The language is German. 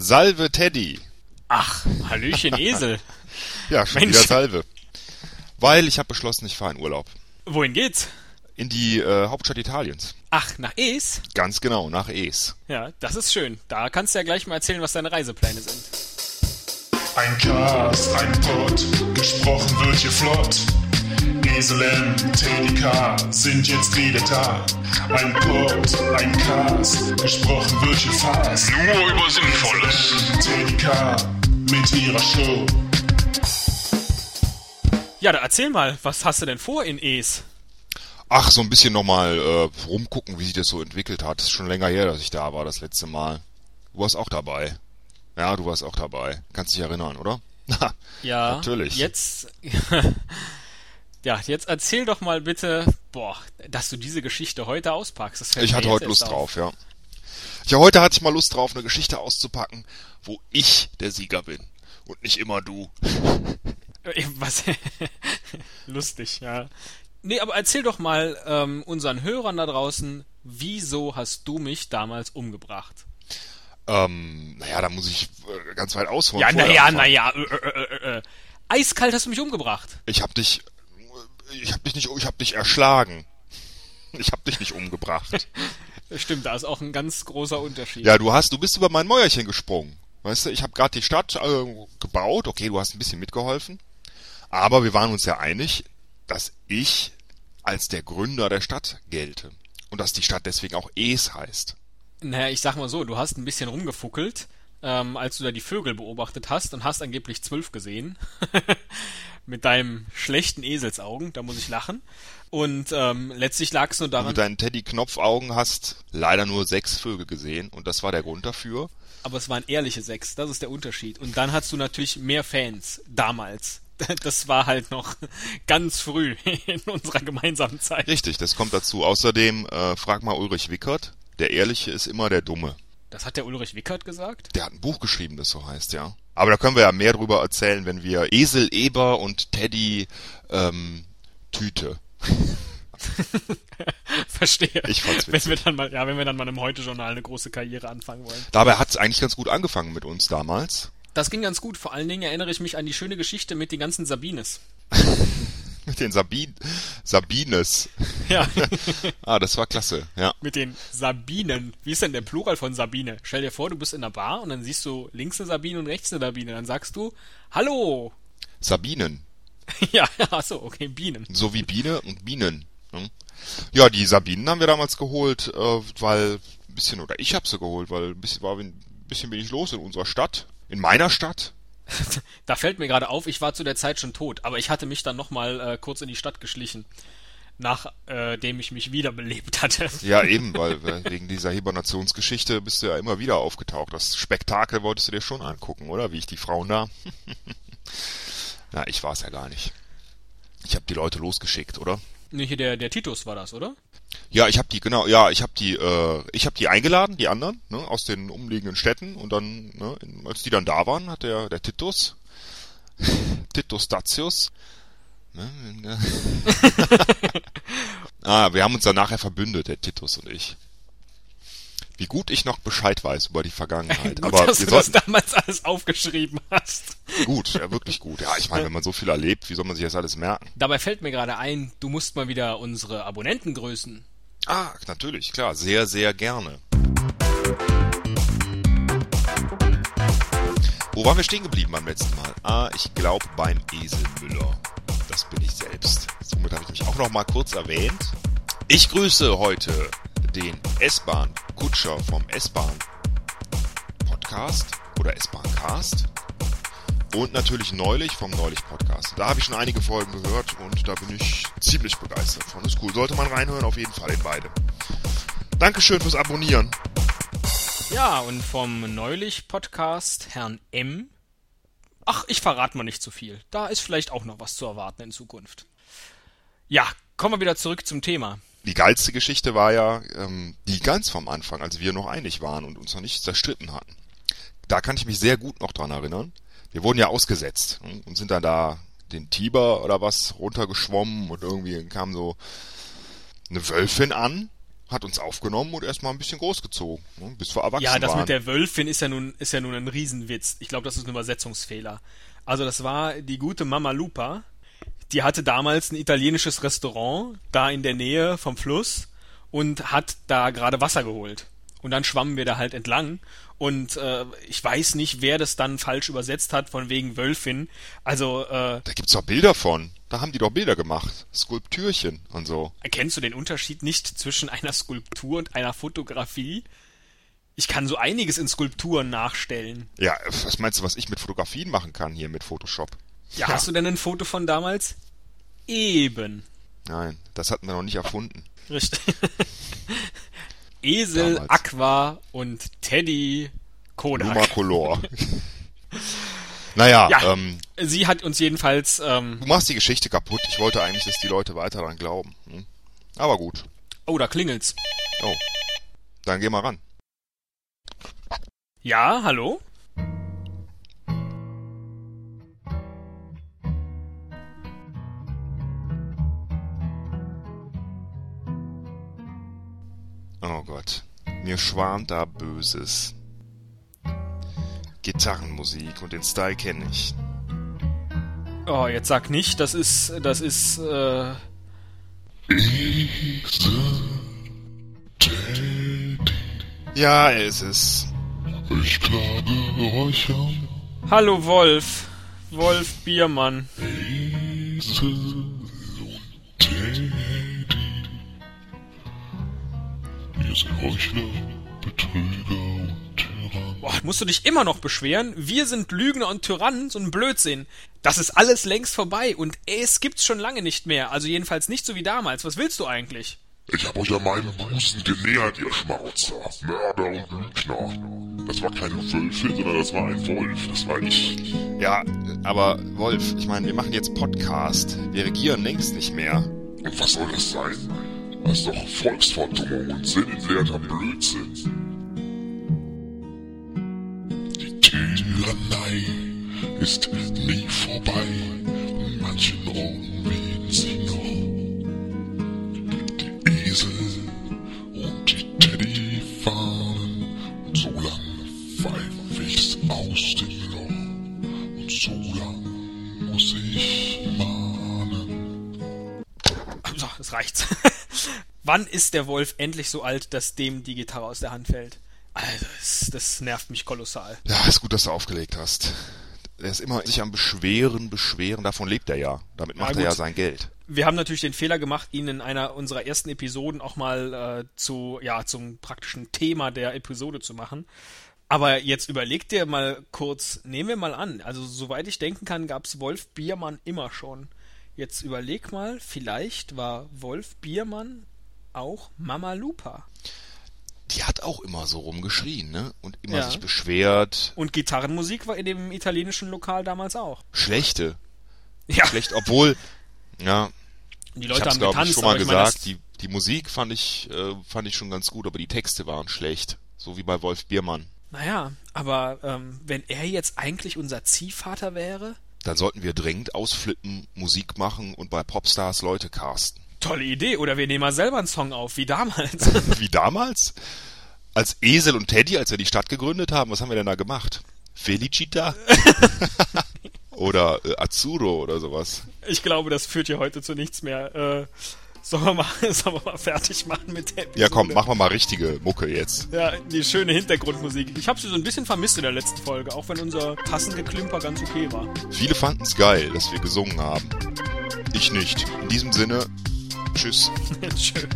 Salve Teddy. Ach, Hallöchen Esel. Ja, schon Mensch. wieder Salve. Weil ich habe beschlossen, ich fahre in Urlaub. Wohin geht's? In die äh, Hauptstadt Italiens. Ach, nach Es? Ganz genau, nach Es. Ja, das ist schön. Da kannst du ja gleich mal erzählen, was deine Reisepläne sind. Ein Cast, ein Pod, gesprochen wird hier flott. Esel M, Teddy K sind jetzt wieder da. Ein Pod, ein Cast, gesprochen wird hier fast. Nur über Sinnvolles. Teddy K mit ihrer Show. Ja, da erzähl mal, was hast du denn vor in Es? Ach, so ein bisschen nochmal äh, rumgucken, wie sich das so entwickelt hat. ist schon länger her, dass ich da war, das letzte Mal. Du warst auch dabei. Ja, du warst auch dabei. Kannst dich erinnern, oder? Ja, Natürlich. Jetzt, ja, jetzt erzähl doch mal bitte, boah, dass du diese Geschichte heute auspackst. Ich hatte heute Lust auf. drauf, ja. Ja, heute hatte ich mal Lust drauf, eine Geschichte auszupacken, wo ich der Sieger bin. Und nicht immer du. Äh, Was? Lustig, ja. Nee, aber erzähl doch mal ähm, unseren Hörern da draußen, wieso hast du mich damals umgebracht? Ähm, naja, da muss ich äh, ganz weit ausholen. Ja, naja, naja, äh, äh, äh, äh. Eiskalt hast du mich umgebracht. Ich hab dich, ich hab dich nicht, ich hab dich erschlagen. Ich hab dich nicht umgebracht. Stimmt, da ist auch ein ganz großer Unterschied. Ja, du hast, du bist über mein Mäuerchen gesprungen. Weißt du, ich habe gerade die Stadt äh, gebaut. Okay, du hast ein bisschen mitgeholfen. Aber wir waren uns ja einig, dass ich als der Gründer der Stadt gelte. Und dass die Stadt deswegen auch Es heißt. Naja, ich sag mal so, du hast ein bisschen rumgefuckelt, ähm, als du da die Vögel beobachtet hast und hast angeblich zwölf gesehen. Mit deinem schlechten Eselsaugen, da muss ich lachen. Und ähm, letztlich lag es nur daran, mit deinen Teddy-Knopfaugen hast leider nur sechs Vögel gesehen. Und das war der Grund dafür. aber es waren ehrliche sechs, das ist der Unterschied. Und dann hast du natürlich mehr Fans, damals. Das war halt noch ganz früh in unserer gemeinsamen Zeit. Richtig, das kommt dazu. Außerdem, äh, frag mal Ulrich Wickert. Der Ehrliche ist immer der Dumme. Das hat der Ulrich Wickert gesagt? Der hat ein Buch geschrieben, das so heißt, ja. Aber da können wir ja mehr drüber erzählen, wenn wir Esel, Eber und Teddy ähm, Tüte. Verstehe. Ich fand's Wenn wir dann mal, ja, wenn wir dann mal im Heute-Journal eine große Karriere anfangen wollen. Dabei hat's eigentlich ganz gut angefangen mit uns damals. Das ging ganz gut. Vor allen Dingen erinnere ich mich an die schöne Geschichte mit den ganzen Sabines. Mit den Sabin Sabines. Ja, Ah, das war klasse, ja. mit den Sabinen. Wie ist denn der Plural von Sabine? Stell dir vor, du bist in einer Bar und dann siehst du links eine Sabine und rechts eine Sabine. Dann sagst du, hallo. Sabinen. Ja, ach so, okay, Bienen. So wie Biene und Bienen. ne? Ja, die Sabinen haben wir damals geholt, äh, weil ein bisschen, oder ich habe sie geholt, weil ein bisschen war ein bisschen wenig los in unserer Stadt. In meiner Stadt. Da fällt mir gerade auf, ich war zu der Zeit schon tot, aber ich hatte mich dann nochmal äh, kurz in die Stadt geschlichen, nachdem ich mich wiederbelebt hatte. Ja, eben, weil äh, wegen dieser Hibernationsgeschichte bist du ja immer wieder aufgetaucht. Das Spektakel wolltest du dir schon angucken, oder? Wie ich die Frauen da. Na, ich war's ja gar nicht. Ich habe die Leute losgeschickt, oder? Nee, hier der, der Titus war das, oder? Ja, ich habe die genau, ja, ich habe die, äh, ich habe die eingeladen, die anderen, ne, aus den umliegenden Städten und dann, ne, als die dann da waren, hat der der Titus, Titus Datius, ne, ne, ah, wir haben uns dann nachher verbündet, der Titus und ich. Wie gut ich noch Bescheid weiß über die Vergangenheit, Gut, aber dass du das sollten damals alles aufgeschrieben hast. gut, ja wirklich gut. Ja, ich meine, wenn man so viel erlebt, wie soll man sich das alles merken? Dabei fällt mir gerade ein, du musst mal wieder unsere Abonnenten grüßen. Ah, natürlich, klar, sehr, sehr gerne. Wo waren wir stehen geblieben beim letzten Mal? Ah, ich glaube beim Eselmüller. Das bin ich selbst. Somit habe ich mich auch noch mal kurz erwähnt. Ich grüße heute den S-Bahn-Kutscher vom S-Bahn-Podcast oder S-Bahn-Cast. Und natürlich neulich vom Neulich-Podcast. Da habe ich schon einige Folgen gehört und da bin ich ziemlich begeistert von. Ist cool. Sollte man reinhören, auf jeden Fall in beide. Dankeschön fürs Abonnieren. Ja, und vom Neulich-Podcast Herrn M. Ach, ich verrate mal nicht zu viel. Da ist vielleicht auch noch was zu erwarten in Zukunft. Ja, kommen wir wieder zurück zum Thema. Die geilste Geschichte war ja ähm, die ganz vom Anfang, als wir noch einig waren und uns noch nicht zerstritten hatten. Da kann ich mich sehr gut noch dran erinnern. Wir wurden ja ausgesetzt hm, und sind dann da den Tiber oder was runtergeschwommen und irgendwie kam so eine Wölfin an hat uns aufgenommen und erstmal ein bisschen großgezogen, ne, bis wir erwachsen Ja, das waren. mit der Wölfin ist ja nun, ist ja nun ein Riesenwitz. Ich glaube, das ist ein Übersetzungsfehler. Also das war die gute Mama Lupa. Die hatte damals ein italienisches Restaurant da in der Nähe vom Fluss und hat da gerade Wasser geholt. Und dann schwammen wir da halt entlang. Und äh, ich weiß nicht, wer das dann falsch übersetzt hat, von wegen Wölfin. Also, äh, Da gibt's doch Bilder von. Da haben die doch Bilder gemacht. Skulptürchen und so. erkennst du den Unterschied nicht zwischen einer Skulptur und einer Fotografie? Ich kann so einiges in Skulpturen nachstellen. Ja, was meinst du, was ich mit Fotografien machen kann hier mit Photoshop? Ja, hast du denn ein Foto von damals? Eben. Nein, das hatten wir noch nicht erfunden. Richtig. Esel, Damals. Aqua und Teddy Kodak. Lumacolor. naja, Ja, ähm, sie hat uns jedenfalls, ähm, du machst die Geschichte kaputt. Ich wollte eigentlich, dass die Leute weiter daran glauben. Hm? Aber gut. oh, da klingelt's. Oh. Dann geh mal ran. Ja, hallo? Oh Gott. Mir schwant da Böses. Gitarrenmusik und den Style kenne ich. Oh, jetzt sag nicht, das ist, das ist, äh, Ja, er ist es. Ich klage euch an, hallo Wolf. Wolf Biermann. Esel und Teddy. Seid Heuchler, Betrüger und Tyrannen. Boah, musst du dich immer noch beschweren? Wir sind Lügner und Tyrannen, so ein Blödsinn. Das ist alles längst vorbei und es gibt's schon lange nicht mehr. Also jedenfalls nicht so wie damals. Was willst du eigentlich? Ich hab euch an meinem Busen genähert, ihr Schmarotzer, Mörder und Lügner. Das war keine Wölfin, sondern das war ein Wolf, das war ich. Ja, aber Wolf, ich meine, wir machen jetzt Podcast. Wir regieren längst nicht mehr. Und was soll das sein? Das ist doch Volksverdummung und sinnentleerter Blödsinn. Die Tyrannei ist nie vorbei. Manchen Augen wehen sie noch. Die Esel und die Teddyfahnen. Und so lang pfeif ich's aus dem Loch. Und so lang muss ich mahnen. So, das reicht's. Wann ist der Wolf endlich so alt, dass dem die Gitarre aus der Hand fällt? Also, das, das nervt mich kolossal. Ja, ist gut, dass du aufgelegt hast. Er ist immer sich am Beschweren, Beschweren. Davon lebt er ja. Damit Ja, macht gut. er ja sein Geld. Wir haben natürlich den Fehler gemacht, ihn in einer unserer ersten Episoden auch mal äh, zu, ja, zum praktischen Thema der Episode zu machen. Aber jetzt überleg dir mal kurz, nehmen wir mal an, also soweit ich denken kann, gab's Wolf Biermann immer schon. Jetzt überleg mal, vielleicht war Wolf Biermann auch Mama Lupa. Die hat auch immer so rumgeschrien, ne? Und immer Ja. sich beschwert. Und Gitarrenmusik war in dem italienischen Lokal damals auch. Schlechte. Ja, Schlecht, obwohl, ja, die ich Leute hab's haben glaube ich getanzt, schon mal aber ich gesagt, das- die, die Musik fand ich, äh, fand ich schon ganz gut, aber die Texte waren schlecht. So wie bei Wolf Biermann. Naja, aber ähm, wenn er jetzt eigentlich unser Ziehvater wäre, Dann sollten wir dringend ausflippen, Musik machen und bei Popstars Leute casten. Tolle Idee. Oder wir nehmen mal selber einen Song auf, wie damals. Wie damals? Als Esel und Teddy, als wir die Stadt gegründet haben, was haben wir denn da gemacht? Felicita? oder äh, Azzurro oder sowas. ich glaube, das führt hier heute zu nichts mehr. Äh, sollen, wir mal, sollen wir mal fertig machen mit der Episode? Ja komm, machen wir mal richtige Mucke jetzt. Ja, die schöne Hintergrundmusik. Ich habe sie so ein bisschen vermisst in der letzten Folge, auch wenn unser Tassengeklimper ganz okay war. Viele fanden es geil, dass wir gesungen haben. Ich nicht. In diesem Sinne, tschüss. Schön.